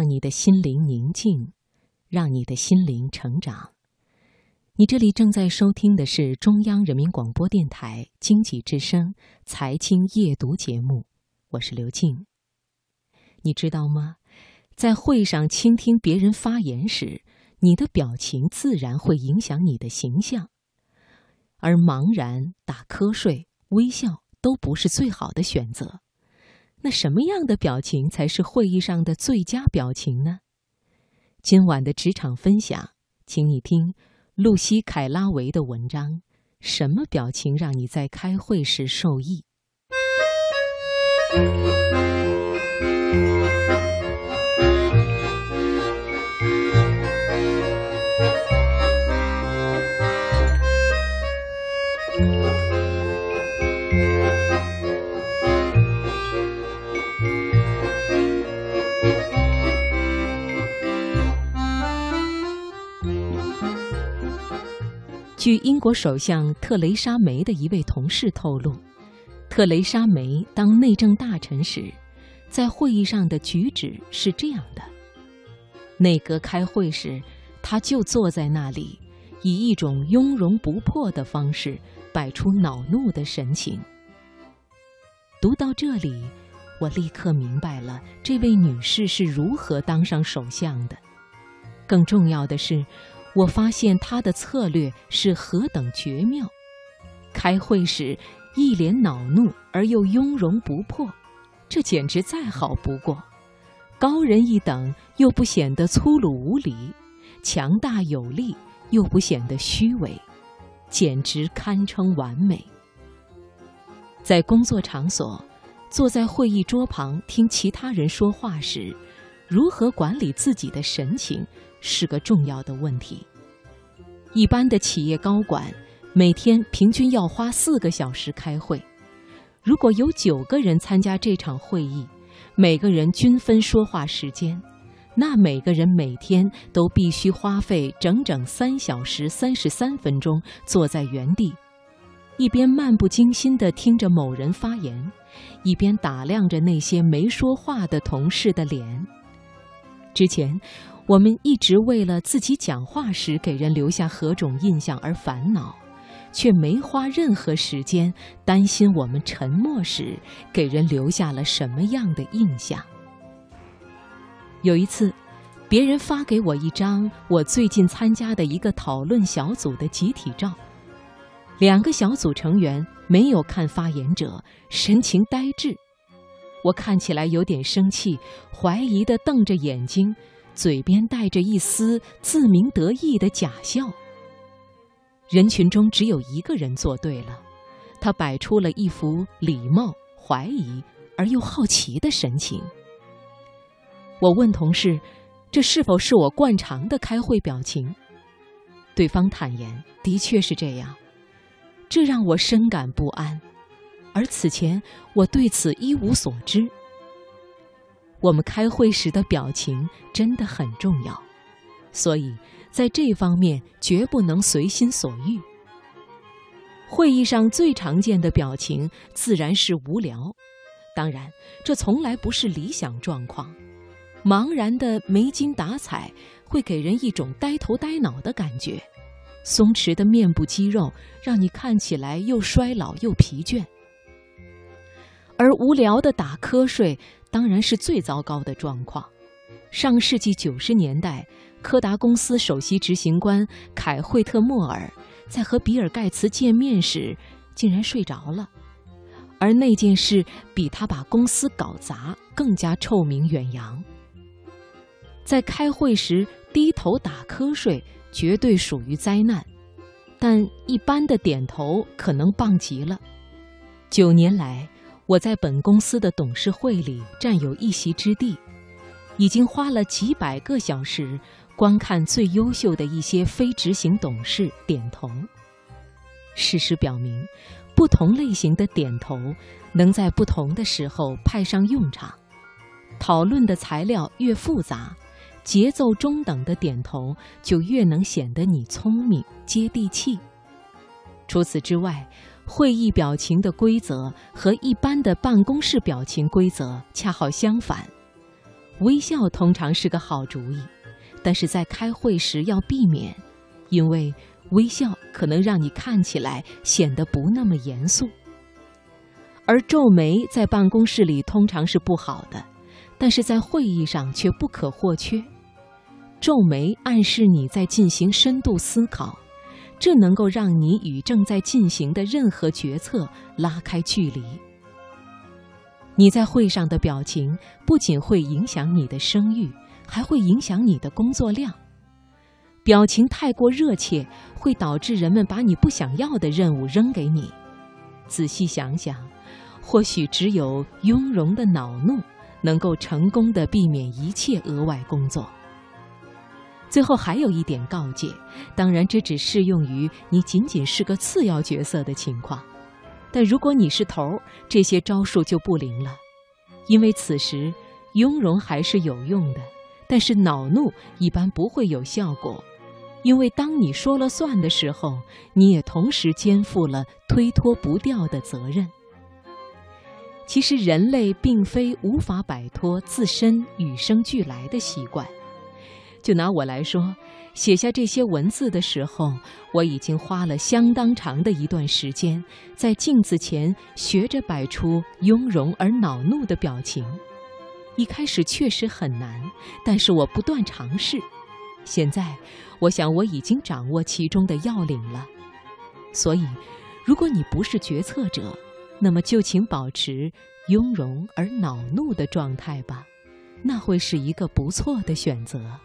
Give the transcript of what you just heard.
让你的心灵宁静，让你的心灵成长。你这里正在收听的是中央人民广播电台经济之声财经夜读节目，我是刘静。你知道吗？在会上倾听别人发言时，你的表情自然会影响你的形象，而茫然、打瞌睡、微笑都不是最好的选择。那什么样的表情才是会议上的最佳表情呢？今晚的职场分享，请你听露西·凯拉维的文章：什么表情让你在开会时受益？据英国首相特蕾莎梅的一位同事透露，特蕾莎梅当内政大臣时，在会议上的举止是这样的：内阁开会时，他就坐在那里，以一种雍容不迫的方式摆出恼怒的神情。读到这里，我立刻明白了这位女士是如何当上首相的。更重要的是。我发现他的策略是何等绝妙！开会时一脸恼怒而又雍容不迫，这简直再好不过。高人一等又不显得粗鲁无礼，强大有力又不显得虚伪，简直堪称完美。在工作场所，坐在会议桌旁听其他人说话时，如何管理自己的神情？是个重要的问题。一般的企业高管每天平均要花四个小时开会，如果有九个人参加这场会议，每个人均分说话时间，那每个人每天都必须花费整整三小时三十三分钟坐在原地，一边漫不经心地听着某人发言，一边打量着那些没说话的同事的脸。之前。我们一直为了自己讲话时给人留下何种印象而烦恼，却没花任何时间担心我们沉默时给人留下了什么样的印象。有一次，别人发给我一张我最近参加的一个讨论小组的集体照，两个小组成员没有看发言者，神情呆滞。我看起来有点生气，怀疑地瞪着眼睛。嘴边带着一丝自鸣得意的假笑。人群中只有一个人做对了，他摆出了一副礼貌、怀疑而又好奇的神情。我问同事：“这是否是我惯常的开会表情？”对方坦言：“的确是这样。”这让我深感不安，而此前我对此一无所知。我们开会时的表情真的很重要，所以在这方面绝不能随心所欲。会议上最常见的表情自然是无聊，当然这从来不是理想状况。茫然的没精打采会给人一种呆头呆脑的感觉，松弛的面部肌肉让你看起来又衰老又疲倦，而无聊的打瞌睡。当然是最糟糕的状况。上世纪九十年代，柯达公司首席执行官凯惠特莫尔在和比尔盖茨见面时，竟然睡着了。而那件事比他把公司搞砸更加臭名远扬。在开会时低头打瞌睡，绝对属于灾难。但一般的点头可能棒极了。九年来。我在本公司的董事会里占有一席之地，已经花了几百个小时观看最优秀的一些非执行董事点头。事实表明，不同类型的点头能在不同的时候派上用场。讨论的材料越复杂，节奏中等的点头就越能显得你聪明接地气。除此之外。会议表情的规则和一般的办公室表情规则恰好相反。微笑通常是个好主意，但是在开会时要避免，因为微笑可能让你看起来显得不那么严肃。而皱眉在办公室里通常是不好的，但是在会议上却不可或缺。皱眉暗示你在进行深度思考，这能够让你与正在进行的任何决策拉开距离。你在会上的表情不仅会影响你的声誉，还会影响你的工作量。表情太过热切，会导致人们把你不想要的任务扔给你。仔细想想，或许只有雍容的恼怒，能够成功的避免一切额外工作。最后还有一点告诫，当然这只适用于你仅仅是个次要角色的情况。但如果你是头儿，这些招数就不灵了，因为此时雍容还是有用的，但是恼怒一般不会有效果，因为当你说了算的时候，你也同时肩负了推脱不掉的责任。其实人类并非无法摆脱自身与生俱来的习惯。就拿我来说，写下这些文字的时候，我已经花了相当长的一段时间，在镜子前学着摆出雍容而恼怒的表情。一开始确实很难，但是我不断尝试。现在，我想我已经掌握其中的要领了。所以，如果你不是决策者，那么就请保持雍容而恼怒的状态吧，那会是一个不错的选择。